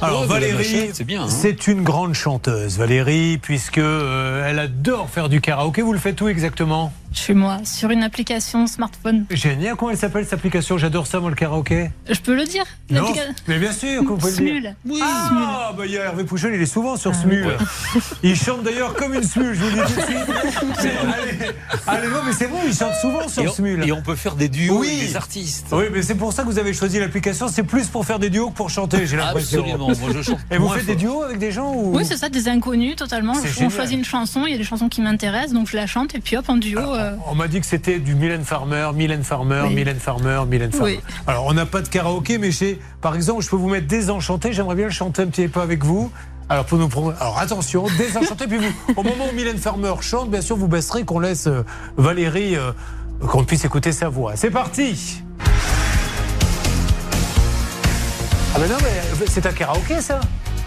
Alors Ouais, la Valérie, machette, c'est bien, hein. c'est une grande chanteuse, Valérie, puisque euh, elle adore faire du karaoké. Vous le faites où exactement? Chez moi, sur une application smartphone. Génial. Comment elle s'appelle cette application? J'adore ça, moi, le karaoké. Je peux le dire Non, mais bien sûr que vous pouvez le dire. Smule. Oui. Ah, bah il y a Hervé Pouchon, il est souvent sur Smule. Il chante d'ailleurs comme une Smule, je vous le dis tout de suite. Allez, allez, non, mais c'est vrai, il chante souvent Et sur on, Smule. et on peut faire des duos Oui. avec des artistes. Oui, mais c'est pour ça que vous avez choisi l'application. C'est plus pour faire des duos que pour chanter, j'ai l'impression. Absolument. Moi, je chante. Et vous faites des duos avec des gens ou... Oui, c'est ça, des inconnus totalement. On génial. choisit une chanson, il y a des chansons qui m'intéressent, donc je la chante et puis hop, en duo. euh, On m'a dit que c'était du Mylène Farmer, Mylène Farmer, Oui. Mylène Farmer, Mylène Farmer. Oui. Alors, on n'a pas de karaoké, mais chez, par exemple, je peux vous mettre Désenchanté. J'aimerais bien le chanter un petit peu avec vous. Alors, pour nous prendre- Alors, attention, Désenchanté. puis vous, au moment où Mylène Farmer chante, bien sûr, vous baisserez qu'on laisse euh, Valérie, euh, qu'on puisse écouter sa voix. C'est parti Ah, ben non, mais c'est un karaoké, ça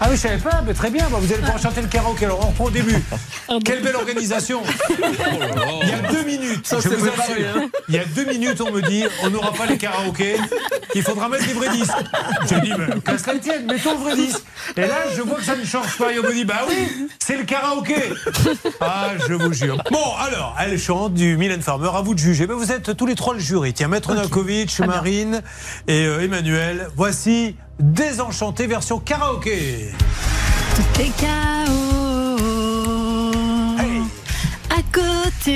ah oui, je savais pas, mais très bien, bah, vous allez pouvoir chanter le karaoké. Alors on reprend au début. Quelle belle organisation Il y a deux minutes, je vous assure, il y a deux minutes, on me dit, on n'aura pas les karaokés, il faudra mettre des vrais disques. J'ai dit, mais qu'à cela ne tienne, mettons le vrai disque. Et là, je vois que ça ne change pas. Et on me dit, bah oui, c'est le karaoké. Ah, je vous jure. Bon, alors, elle chante du Mylène Farmer, à vous de juger. Ben, vous êtes tous les trois le jury. Tiens, Maître Nankovic, Marine et euh, Emmanuel. Voici Désenchanté version karaoké. Tout est chaos Hey. à côté.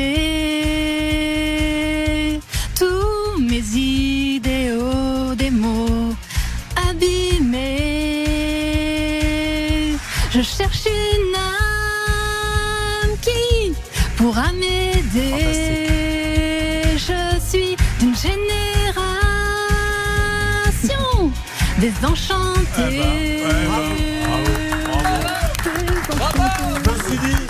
Tous mes idéaux, des mots abîmés. Je cherche une âme qui pourra m'aider. Je suis d'une génération désenchantée. Je me suis dit,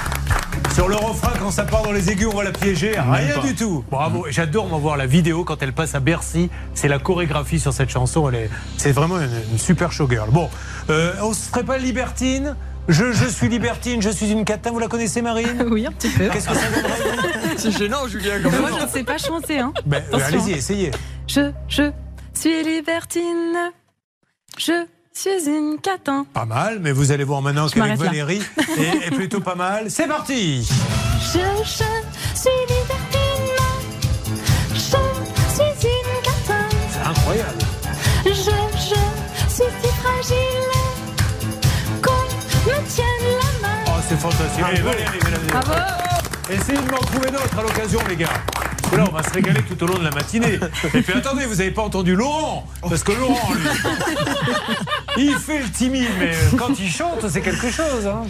sur le refrain, quand ça part dans les aigus, on va la piéger. Rien du tout. Bravo. J'adore moi voir la vidéo quand elle passe à Bercy. C'est la chorégraphie sur cette chanson. Elle est, c'est vraiment une, une super showgirl. Bon, euh, on se ferait pas libertine je, je suis libertine, je suis une catin. Vous la connaissez, Marine Oui, un petit peu. Qu'est-ce que ça donnerait C'est gênant, Julien. Mais moi, je ne sais pas chanter. Hein. ben, Attention. Allez-y, essayez. Je, je suis libertine. Je suis une catin. Pas mal, mais vous allez voir maintenant qu'avec. Valérie, est, est plutôt pas mal. C'est parti Je, je suis libertine. Je suis une catin. C'est incroyable. C'est fantastique. Allez, Valérie, mesdames et messieurs. Essayez de m'en trouver d'autres à l'occasion, les gars. Parce que là, on va se régaler tout au long de la matinée. Et puis attendez, vous n'avez pas entendu Laurent Parce que Laurent, lui, il fait le timide, mais quand il chante, c'est quelque chose. hein.